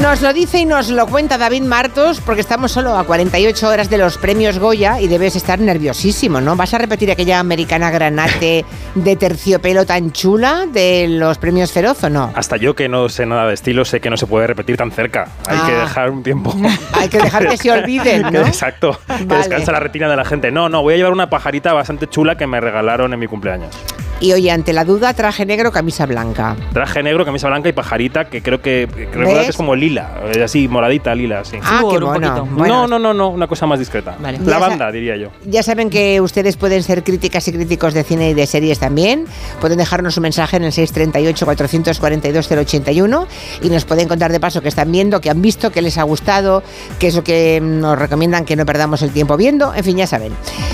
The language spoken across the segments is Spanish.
Nos lo dice y nos lo cuenta David Martos porque estamos solo a 48 horas de los premios Goya y debes estar nerviosísimo, ¿no? ¿Vas a repetir aquella americana granate de terciopelo tan chula de los premios Feroz o no? Hasta yo que no sé nada de estilo sé que no se puede repetir tan cerca. Hay que Ah. dejar un tiempo. Hay que dejar que se olviden, ¿no? Exacto. Que descansa la retina de la gente. No, no, voy a llevar una pajarita bastante chula que me regalaron en mi cumpleaños. Y oye, ante la duda, traje negro, camisa blanca. Traje negro, camisa blanca y pajarita que creo que creo que es como lila, así moradita, lila, sí. Ah, qué un mono. poquito. Bueno, no, no, no, no, una cosa más discreta. Vale. Ya Lavanda, sa- diría yo. Ya saben que ustedes pueden ser críticas y críticos de cine y de series también. Pueden dejarnos un mensaje en el 638-442-081 y nos pueden contar de paso que están viendo, que han visto, que les ha gustado, qué es lo que nos recomiendan que no perdamos el tiempo viendo. En fin, ya saben.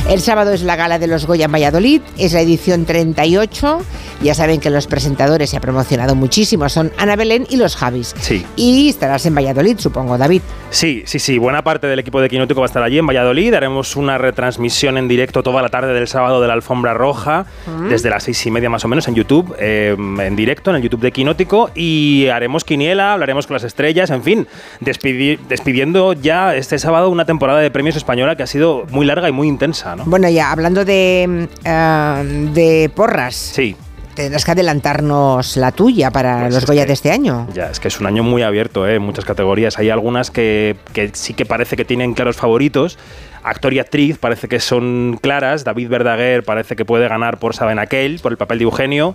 El sábado es la gala de los Goya en Valladolid, es la edición 38. Ya saben que los presentadores se ha promocionado muchísimo, son Ana Belén y los Javis. Sí. Y estarás en Valladolid, supongo, David. Sí, sí, sí. Buena parte del equipo de Quinótico va a estar allí en Valladolid. Haremos una retransmisión en directo toda la tarde del sábado de la Alfombra Roja, desde las seis y media más o menos en YouTube, eh, en directo, en el YouTube de Quinótico. Y haremos quiniela, hablaremos con las estrellas, en fin, despidi- despidiendo ya este sábado una temporada de premios española que ha sido muy larga y muy intensa, ¿no? Bueno, ya hablando de, mm, eh, de porras, Sí. Tendrás que adelantarnos la tuya para Pues los Goya que- de este año. Ya, es que es un año muy abierto, ¿eh? en muchas categorías. Hay algunas que, que sí que parece que tienen claros favoritos. Actor y actriz parece que son claras. David Verdaguer parece que puede ganar por Saben Aquel, por el papel de Eugenio.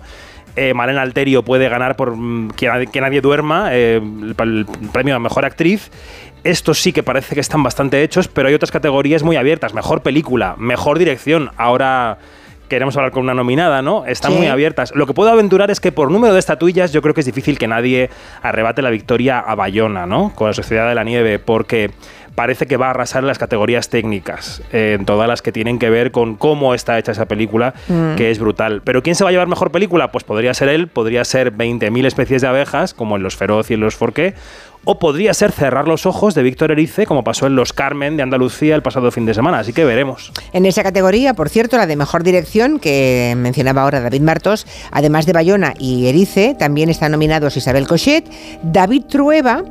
Eh, Malena Alterio puede ganar por mm, que, nadie- que nadie duerma, eh, el, el premio a mejor actriz. Estos sí que parece que están bastante hechos, pero hay otras categorías muy abiertas. Mejor película, mejor dirección. Ahora queremos hablar con una nominada, ¿no? Están Sí. muy abiertas. Lo que puedo aventurar es que por número de estatuillas yo creo que es difícil que nadie arrebate la victoria a Bayona, ¿no? Con la Sociedad de la Nieve, porque parece que va a arrasar en las categorías técnicas, eh, en todas las que tienen que ver con cómo está hecha esa película, Mm. que es brutal. Pero ¿quién se va a llevar mejor película? Pues podría ser él, podría ser 20.000 especies de abejas, como en Los Feroz y en Los Forqué, o podría ser Cerrar los Ojos de Víctor Erice, como pasó en Los Carmen de Andalucía el pasado fin de semana. Así que veremos. En esa categoría, por cierto, la de mejor dirección que mencionaba ahora David Martos, además de Bayona y Erice, también están nominados Isabel Cochet, David Trueba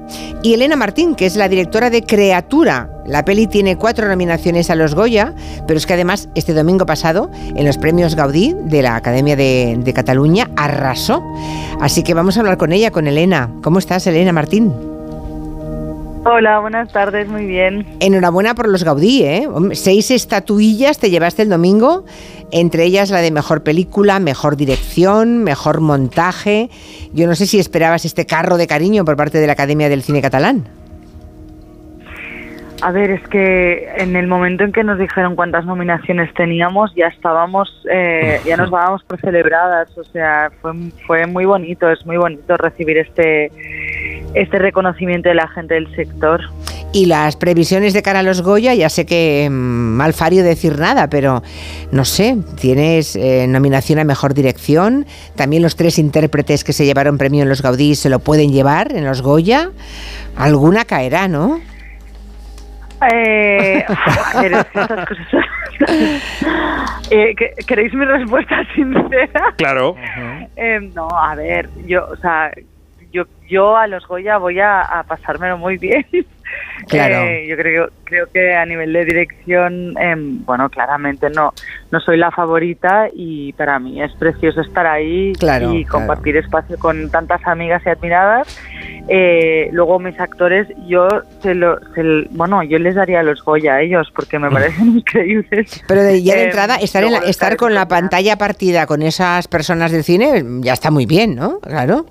y Elena Martín, que es la directora de Creatura. La peli tiene cuatro nominaciones a los Goya, pero es que además este domingo pasado, en los premios Gaudí de la Academia de, de Cataluña, arrasó. Así que vamos a hablar con ella, con Elena. ¿Cómo estás, Elena Martín? Hola, buenas tardes, muy bien. Enhorabuena por los Gaudí, ¿eh? Seis estatuillas te llevaste el domingo, entre ellas la de mejor película, mejor dirección, mejor montaje. Yo no sé si esperabas este carro de cariño por parte de la Academia del Cine Catalán. A ver, es que en el momento en que nos dijeron cuántas nominaciones teníamos, ya estábamos, eh, ya nos dábamos por celebradas. O sea, fue, fue muy bonito, es muy bonito recibir este, este reconocimiento de la gente del sector. Y las previsiones de cara a los Goya, ya sé que mm, mal fario decir nada, pero no sé, tienes eh, nominación a mejor dirección, también los tres intérpretes que se llevaron premio en los Gaudí se lo pueden llevar en los Goya, alguna caerá, ¿no? Eh, a ver, es que estas cosas son- Eh, ¿que- ¿Queréis mi respuesta sincera? Claro. Eh, no, a ver, yo, o sea, yo, yo a los Goya voy a, a pasármelo muy bien. Claro. Eh, yo creo, creo que a nivel de dirección, em, bueno, claramente no, no soy la favorita y para mí es precioso estar ahí Claro, y claro. compartir espacio con tantas amigas y admiradas. Eh, luego mis actores, yo se lo, se bueno, yo les daría los Goya a ellos porque me parecen increíbles. Pero de, ya de Eh, entrada, estar, en la- estar con la pantalla partida con esas personas del cine ya está muy bien, ¿no? Claro.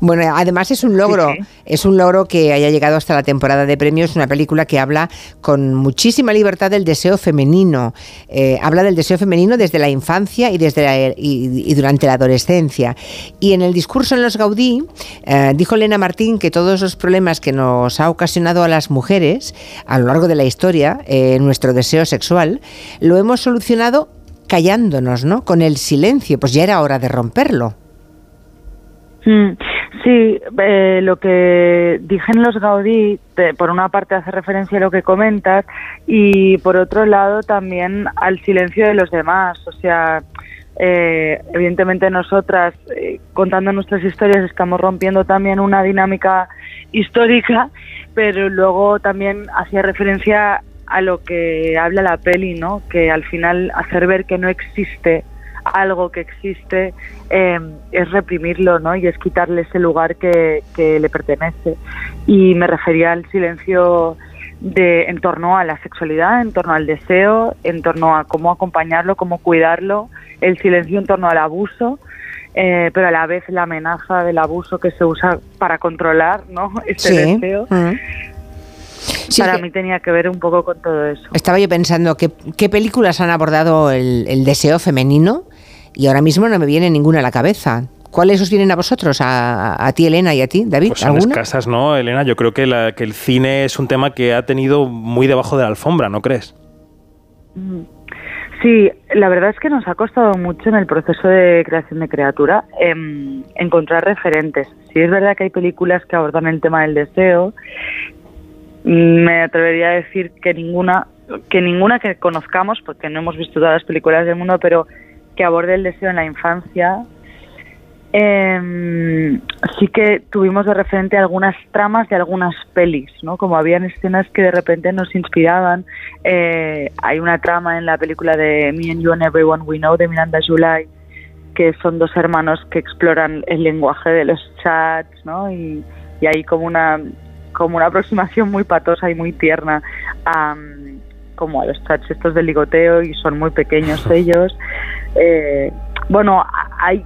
Bueno, además es un logro, Sí, sí. es un logro que haya llegado hasta la temporada de premios, una película que habla con muchísima libertad del deseo femenino. Eh, habla del deseo femenino desde la infancia y, desde la- y, y durante la adolescencia. Y en el discurso en los Gaudí, eh, dijo Elena Martín que todos los problemas que nos ha ocasionado a las mujeres a lo largo de la historia, eh, nuestro deseo sexual, lo hemos solucionado callándonos, ¿no? Con el silencio, pues ya era hora de romperlo. Mm, Sí, eh, lo que dije en los Gaudí, por una parte hace referencia a lo que comentas y por otro lado también al silencio de los demás. O sea, eh, evidentemente nosotras eh, contando nuestras historias estamos rompiendo también una dinámica histórica, pero luego también hacía referencia a lo que habla la peli, ¿no? Que al final hacer ver que no existe algo que existe eh, es reprimirlo, ¿no? Y es quitarle ese lugar que, que le pertenece. Y me refería al silencio de en torno a la sexualidad, en torno al deseo, en torno a cómo acompañarlo, cómo cuidarlo, el silencio en torno al abuso, eh, pero a la vez la amenaza del abuso que se usa para controlar, ¿no? Este deseo. para mí tenía que ver un poco con todo eso. Estaba yo pensando que, qué películas han abordado el, deseo femenino y ahora mismo no me viene ninguna a la cabeza. ¿Cuáles os vienen a vosotros? A, ti, Elena, y a ti, David? Pues son escasas, ¿no, Elena? Yo creo que, la, que el cine es un tema que ha tenido muy debajo de la alfombra, ¿no crees? Sí, la verdad es que nos ha costado mucho en el proceso de creación de criatura em, encontrar referentes. Sí es verdad que hay películas que abordan el tema del deseo. Me atrevería a decir que ninguna, que ninguna que conozcamos, porque no hemos visto todas las películas del mundo, pero que aborde el deseo en la infancia eh, sí que tuvimos de referente algunas tramas de algunas pelis, ¿no? Como habían escenas que de repente nos inspiraban. Eh, hay una trama en la película de Me and You and Everyone We Know de Miranda July, que son dos hermanos que exploran el lenguaje de los chats, ¿no? Y, hay como una como una aproximación muy patosa y muy tierna a, como a los chats estos de ligoteo y son muy pequeños ellos. Eh, bueno, hay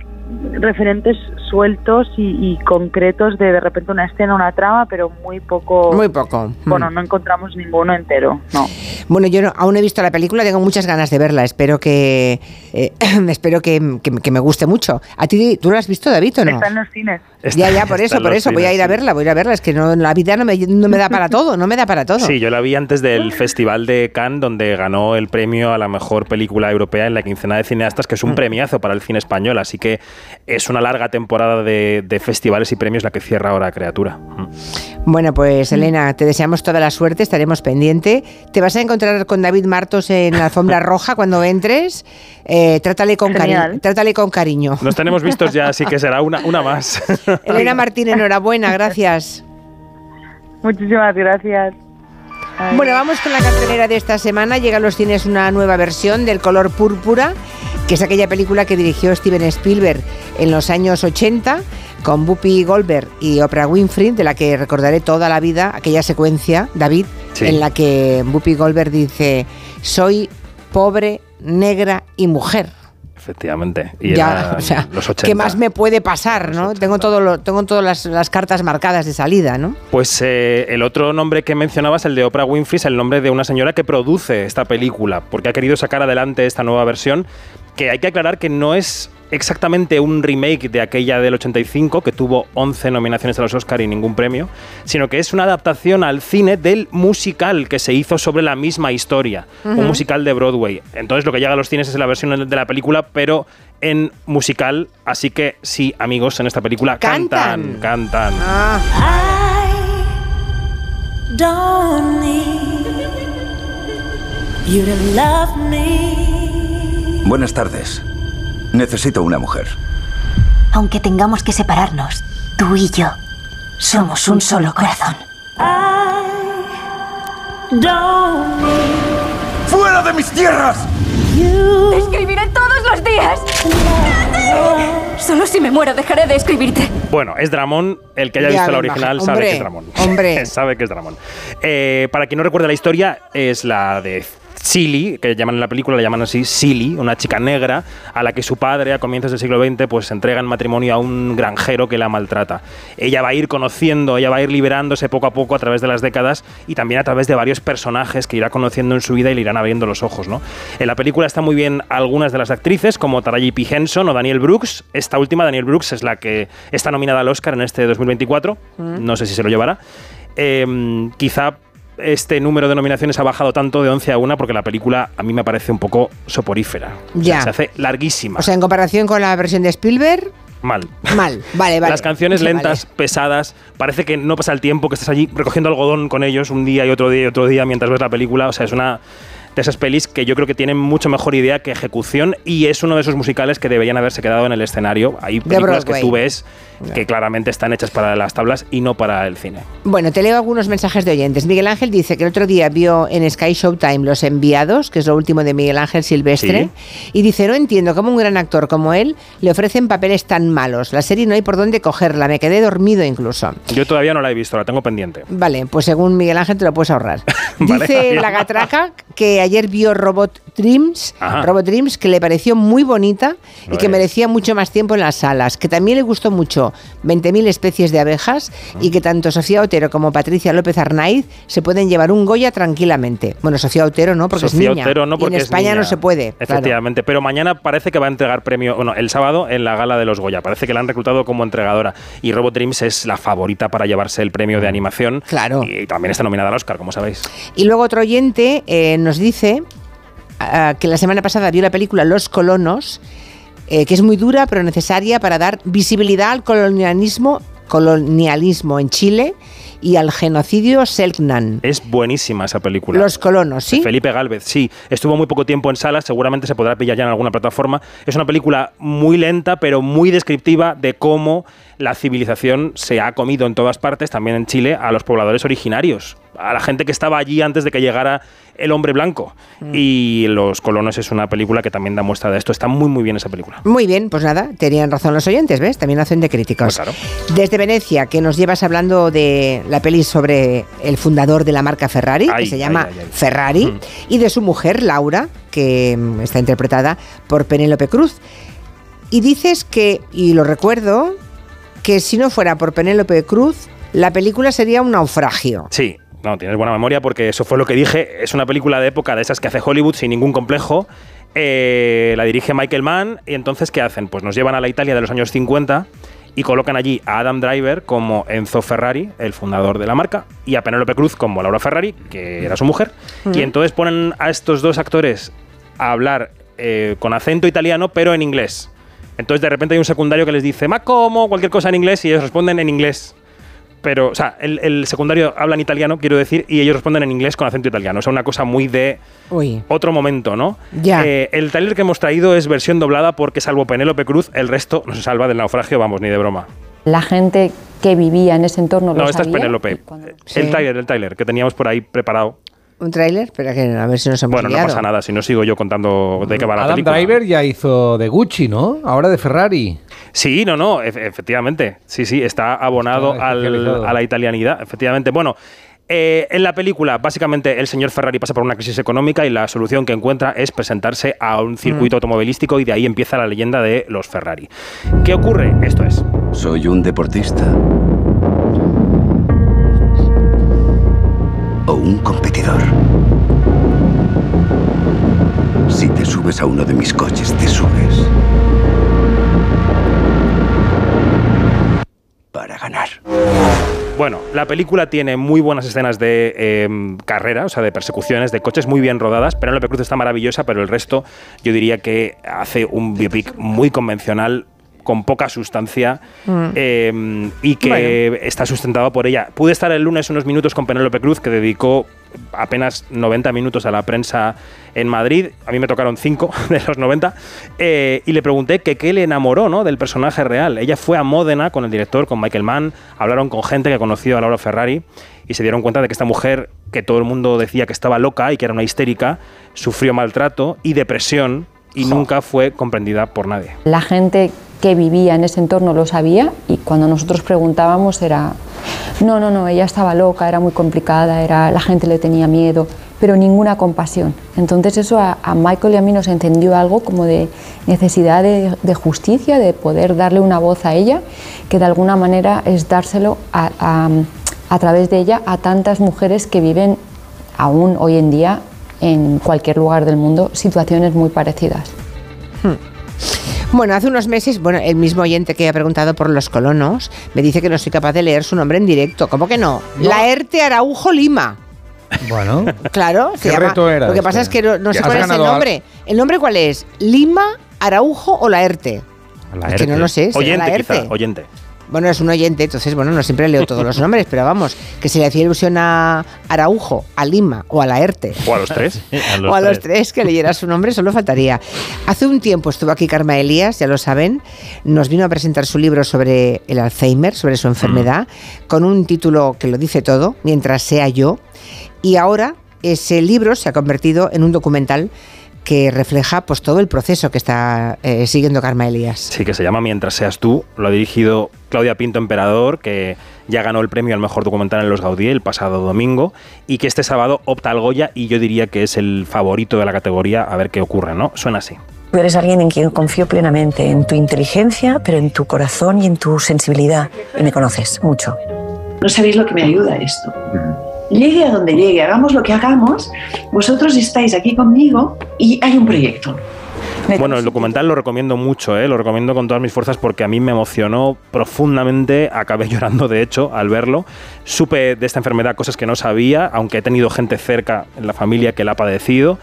referentes sueltos y, concretos de de repente una escena, una trama, pero muy poco. Muy poco. Bueno, mm. no encontramos ninguno entero, no. Bueno, yo no, aún he visto la película, tengo muchas ganas de verla. Espero que eh, espero que, que, me guste mucho. ¿A ti tú la has visto, David, o no? Está en los cines. ya, ya, por eso, por eso. voy a ir a verla, voy a ir a verla. Es que no, la vida no me, no me da para todo, no me da para todo. Sí, yo la vi antes del Festival de Cannes, donde ganó el premio a la mejor película europea en la quincena de cineastas, que es un mm. premiazo para el cine español. Así que es una larga temporada de, festivales y premios la que cierra ahora Criatura. Mm. Bueno, pues Elena, te deseamos toda la suerte, estaremos pendiente. Te vas a encontrar con David Martos en la alfombra roja cuando entres. Eh, trátale, con cariño, trátale con cariño. Nos tenemos vistos ya, así que será una, una más. Elena Martín, enhorabuena, gracias. Muchísimas gracias. Bueno, vamos con la cartelera de esta semana. Llega a los cines una nueva versión del color púrpura, que es aquella película que dirigió Steven Spielberg en los años 80 con Whoopi Goldberg y Oprah Winfrey, de la que recordaré toda la vida aquella secuencia, David, en la que Whoopi Goldberg dice, soy pobre, negra y mujer. Efectivamente. Y ya, o sea, los 80. ¿qué más me puede pasar? ¿no? Tengo, todo lo, tengo todas las, cartas marcadas de salida, ¿no? Pues eh, el otro nombre que mencionabas, el de Oprah Winfrey, es el nombre de una señora que produce esta película, porque ha querido sacar adelante esta nueva versión, que hay que aclarar que no es exactamente un remake de aquella del 85, que tuvo 11 nominaciones a los Oscar y ningún premio, sino que es una adaptación al cine del musical que se hizo sobre la misma historia, un musical de Broadway. Entonces lo que llega a los cines es la versión de la película, pero en musical, así que sí, amigos, en esta película cantan, cantan. Ah. Buenas tardes. Necesito una mujer. Aunque tengamos que separarnos, tú y yo somos un solo corazón. ¡Fuera de mis tierras! escribiré todos los días. Solo si me muero dejaré de escribirte. Bueno, es Dramón. El que haya visto la original sabe que es Dramón. Hombre. sabe que es Dramón. Eh, para quien no recuerde la historia, es la de Silly, que llaman en la película, la llaman así Silly, una chica negra a la que su padre a comienzos del siglo XX pues entrega en matrimonio a un granjero que la maltrata. Ella va a ir conociendo, ella va a ir liberándose poco a poco a través de las décadas y también a través de varios personajes que irá conociendo en su vida y le irán abriendo los ojos. ¿no? En la película están muy bien algunas de las actrices como Taraji P. Henson o Daniel Brooks. Esta última, Daniel Brooks, es la que está nominada al Oscar en este 2024. Mm. No sé si se lo llevará. Em, quizá este número de nominaciones ha bajado tanto de 11 a 1 porque la película a mí me parece un poco soporífera. Ya. se hace larguísima. O sea, en comparación con la versión de Spielberg. Mal. Mal, vale, vale. Las canciones lentas, pesadas, parece que no pasa el tiempo, que estás allí recogiendo algodón con ellos un día y otro día y otro día mientras ves la película. O sea, es una de esas pelis que yo creo que tienen mucho mejor idea que ejecución y es uno de esos musicales que deberían haberse quedado en el escenario. Hay películas que tú ves que claramente están hechas para las tablas y no para el cine. Bueno, te leo algunos mensajes de oyentes. Miguel Ángel dice que el otro día vio en Sky Showtime Los Enviados, que es lo último de Miguel Ángel Silvestre, y dice, no entiendo cómo un gran actor como él le ofrecen papeles tan malos. La serie no hay por dónde cogerla, me quedé dormido incluso. Yo todavía no la he visto, la tengo pendiente. Vale, pues según Miguel Ángel te lo puedes ahorrar. Vale, Dice la Gatraca que ayer vio Robot Dreams, Ajá. Robot Dreams, que le pareció muy bonita y que merecía mucho más tiempo en las salas, que también le gustó mucho 20.000 especies de abejas y que tanto Sofía Otero como Patricia López Arnaiz se pueden llevar un Goya tranquilamente. Bueno, Sofía Otero no, porque Sofía es niña. Otero no, y porque en es España niña. no se puede. claro. Efectivamente, pero mañana parece que va a entregar premio, bueno, el sábado en la gala de los Goya. Parece que la han reclutado como entregadora. Y Robot Dreams es la favorita para llevarse el premio de animación. Claro. Y también está nominada al Oscar, como sabéis. Y luego otro oyente eh, nos dice ah, que la semana pasada vio la película Los Colonos, eh, que es muy dura pero necesaria para dar visibilidad al colonialismo, colonialismo en Chile y al genocidio Selknam. Es buenísima esa película. Los Colonos, ¿sí? Felipe Galvez, sí. Estuvo muy poco tiempo en salas, seguramente se podrá pillar ya en alguna plataforma. Es una película muy lenta, pero muy descriptiva de cómo la civilización se ha comido en todas partes, también en Chile, a los pobladores originarios, a la gente que estaba allí antes de que llegara el hombre blanco. Mm. Y Los Colonos es una película que también da muestra de esto. Está muy, muy bien esa película. Muy bien, pues nada, tenían razón los oyentes, ¿ves? También hacen de críticos. Pues claro. Desde Venecia, que nos llevas hablando de la peli sobre el fundador de la marca Ferrari, Ay, que se llama ay, ay. Ferrari, Mm. y de su mujer, Laura, que mm, está interpretada por Penélope Cruz. Y dices que, y lo recuerdo, que si no fuera por Penélope Cruz, la película sería un naufragio. Sí, no, tienes buena memoria porque eso fue lo que dije. Es una película de época de esas que hace Hollywood sin ningún complejo. Eh, la dirige Michael Mann y entonces ¿qué hacen? Pues nos llevan a la Italia de los años 50 y colocan allí a Adam Driver como Enzo Ferrari, el fundador de la marca, y a Penélope Cruz como Laura Ferrari, que era su mujer. Y entonces ponen a estos dos actores a hablar eh, con acento italiano, pero en inglés. Entonces de repente hay un secundario que les dice, ma como, cualquier cosa en inglés, y ellos responden en inglés pero, o sea, el, el secundario habla en italiano, quiero decir, y ellos responden en inglés con acento italiano. O sea, una cosa muy de Uy. otro momento, ¿no? Ya. Eh, el taller que hemos traído es versión doblada porque, salvo Penélope Cruz, el resto no se salva del naufragio, vamos, ni de broma. La gente que vivía en ese entorno lo No, esta es sabía. Penélope. y cuando- Sí. El Tyler, el Tyler, que teníamos por ahí preparado. ¿Un tráiler? Espera, que a ver si nos hemos Bueno, no liado. pasa nada, si no sigo yo contando de qué va la Adam película. Driver ya hizo de Gucci, ¿no? Ahora de Ferrari. Sí, no, no, efe- efectivamente. Sí, sí, está abonado Está al- a la italianidad, efectivamente. Bueno, eh, en la película, básicamente, el señor Ferrari pasa por una crisis económica y la solución que encuentra es presentarse a un circuito automovilístico y de ahí empieza la leyenda de los Ferrari. ¿Qué ocurre? Esto es. Soy un deportista. O un competidor. Si te subes a uno de mis coches, te subes. Bueno, la película tiene muy buenas escenas de eh, carrera, o sea, de persecuciones, de coches muy bien rodadas. Penélope Cruz está maravillosa, pero el resto yo diría que hace un biopic muy convencional con poca sustancia eh, y que está sustentado por ella. Pude estar el lunes unos minutos con Penélope Cruz, que dedicó apenas 90 minutos a la prensa en Madrid. A mí me tocaron 5 de los 90. eh, y le pregunté que qué le enamoró ¿no? del personaje real. Ella fue a Módena con el director, con Michael Mann. Hablaron con gente que conoció a Laura Ferrari y se dieron cuenta de que esta mujer, que todo el mundo decía que estaba loca y que era una histérica, sufrió maltrato y depresión y nunca fue comprendida por nadie. La gente que vivía en ese entorno lo sabía y cuando nosotros preguntábamos era, no, no, no, ella estaba loca, era muy complicada, era, la gente le tenía miedo, pero ninguna compasión. Entonces eso a, a Michael y a mí nos encendió algo como de necesidad de, de justicia, de poder darle una voz a ella, que de alguna manera es dárselo a, a- a través de ella a tantas mujeres que viven aún hoy en día en cualquier lugar del mundo situaciones muy parecidas. Bueno, hace unos meses, bueno, el mismo oyente que ha preguntado por los colonos me dice que no soy capaz de leer su nombre en directo. ¿Cómo que no? Laerte Araujo Lima. Bueno, Claro, se ¿Qué llama- reto era Lo que este? pasa es que no, no sé cuál es el nombre. ¿El nombre cuál es? ¿Lima, Araujo o Laerte? Es que no lo sé, Oyente, Laerte. quizá, oyente. Bueno, es un oyente, entonces, bueno, no siempre leo todos los nombres, pero vamos, que se le hacía ilusión a Araujo, a Lima o a Laerte. O a los tres. o a los tres que leyera su nombre, solo faltaría. Hace un tiempo estuvo aquí Karma Elías, ya lo saben, nos vino a presentar su libro sobre el Alzheimer, sobre su enfermedad, con un título que lo dice todo, Mientras sea yo, y ahora ese libro se ha convertido en un documental que refleja pues todo el proceso que está eh, siguiendo Karma Elías. Sí, que se llama Mientras seas tú. Lo ha dirigido Claudia Pinto Emperador, que ya ganó el premio al mejor documental en los Gaudí el pasado domingo y que este sábado opta al Goya y yo diría que es el favorito de la categoría a ver qué ocurre, ¿no? Suena así. Tú eres alguien en quien confío plenamente, en tu inteligencia, pero en tu corazón y en tu sensibilidad. Y me conoces mucho. No sabéis lo que me ayuda esto. Llegue a donde llegue, hagamos lo que hagamos, vosotros estáis aquí conmigo y hay un proyecto. Bueno, el documental lo recomiendo mucho, ¿eh? lo recomiendo con todas mis fuerzas porque a mí me emocionó profundamente, acabé llorando de hecho al verlo. Supe de esta enfermedad cosas que no sabía, aunque he tenido gente cerca en la familia que la ha padecido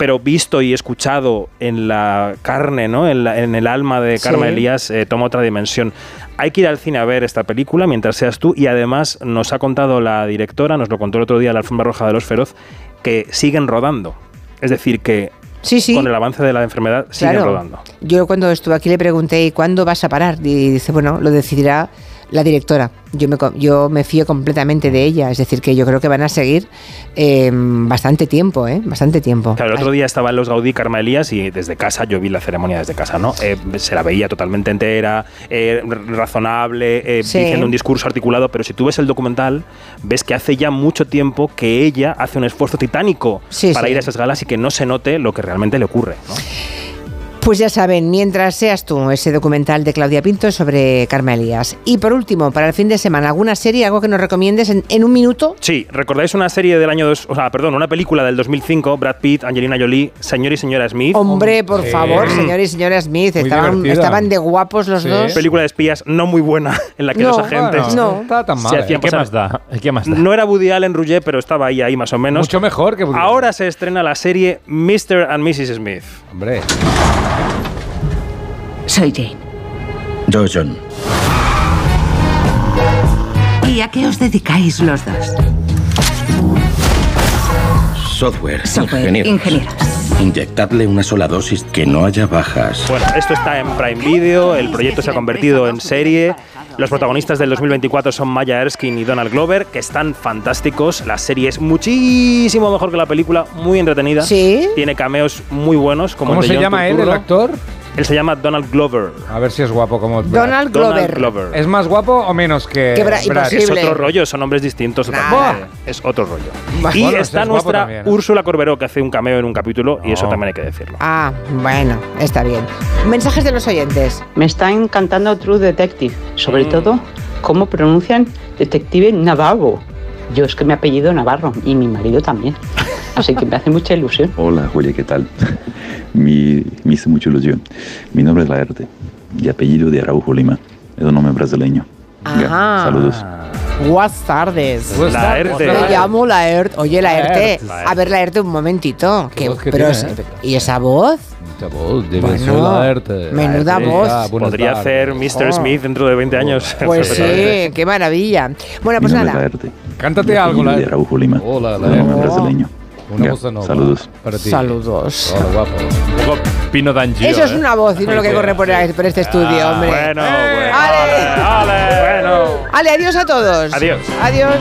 pero visto y escuchado en la carne, ¿no? en, el alma de Karma Sí. Elías, eh, toma otra dimensión. Hay que ir al cine a ver esta película mientras seas tú y además nos ha contado la directora, nos lo contó el otro día la alfombra roja de los feroz, que siguen rodando. Es decir, que Sí, sí. con el avance de la enfermedad siguen Claro. rodando. Yo cuando estuve aquí le pregunté, ¿y cuándo vas a parar? Y dice, bueno, lo decidirá la directora. Yo me, yo me fío completamente de ella. Es decir, que yo creo que van a seguir eh, bastante tiempo, ¿eh? Bastante tiempo. Claro, el otro día estaba en los Gaudí Karma Elías y desde casa, yo vi la ceremonia desde casa, ¿no? Eh, se la veía totalmente entera, eh, razonable, eh, Sí. diciendo un discurso articulado, pero si tú ves el documental, ves que hace ya mucho tiempo que ella hace un esfuerzo titánico Sí, para sí. ir a esas galas y que no se note lo que realmente le ocurre, ¿no? Pues ya saben, mientras seas tú, ese documental de Claudia Pinto sobre Karma Elías. Y por último, para el fin de semana, ¿alguna serie, algo que nos recomiendes en, en un minuto? Sí, ¿recordáis una serie del año, dos, o sea, perdón, una película del 2005, Brad Pitt, Angelina Jolie, Señor y Señora Smith? Hombre, por Sí. favor, señor y señora Smith, estaban, estaban de guapos los Sí. dos. Película de espías no muy buena, en la que No, los agentes... Bueno, No. no está tan mal. ¿eh? ¿Qué pasar- más da? ¿Qué más da? No era Woody Allen Rouget, pero estaba ahí, ahí más o menos. Mucho mejor que Woody Ahora se estrena la serie Mr. and Mrs. Smith. Hombre. Soy Jane. Yo, John. ¿Y a qué os dedicáis los dos? Software. Software, ingenieros. ingenieros. Inyectarle una sola dosis que no haya bajas. Bueno, esto está en Prime Video, el proyecto se ha convertido en serie. Los protagonistas del 2024 son Maya Erskine y Donald Glover, que están fantásticos. La serie es muchísimo mejor que la película, muy entretenida. Sí. Tiene cameos muy buenos. Como ¿Cómo el de se John llama él, el actor? Él se llama Donald Glover. A ver si es guapo como Brad. Donald Glover. Donald Glover. ¿Es más guapo o menos que Que Bra- Brad? imposible. Es otro rollo, son nombres distintos. Es otro rollo. Y Bueno, está es nuestra también, ¿eh? Úrsula Corberó, que hace un cameo en un capítulo, y eso también hay que decirlo. Ah, bueno, está bien. Mensajes de los oyentes. Me está encantando True Detective, sobre Mm. todo cómo pronuncian detective Navarro. Yo es que mi apellido Navarro y mi marido también. Así que me hace mucha ilusión. Hola Julia, ¿qué tal? Mi, me hizo mucha ilusión. Mi nombre es Laerte y apellido de Araujo Lima. Es un nombre brasileño. Ya, Ah. saludos. Buenas tardes. Laerte. Me llamo Laerte. Oye, Laerte. A ver, Laerte, un momentito. Qué que pero es- ¿eh? ¿Y esa voz? Voz, debe Bueno, ser Laerte. menuda Laerte. voz. Ah, Podría tardes. hacer Mr. Oh. Smith dentro de 20 años. Pues sí, qué maravilla. Bueno, pues nada. Cántate algo, de Laerte. Lima. Hola, Laerte. brasileño. Una Ya, voz nova saludos. para ti. Saludos. Hola, guapo. Un poco Pino D'Angio, Eso es ¿eh? una voz y no lo que corre por, por este estudio, hombre. Bueno, ¡Eh! bueno. Ale. Ale, bueno. Ale, adiós a todos. Adiós. Adiós.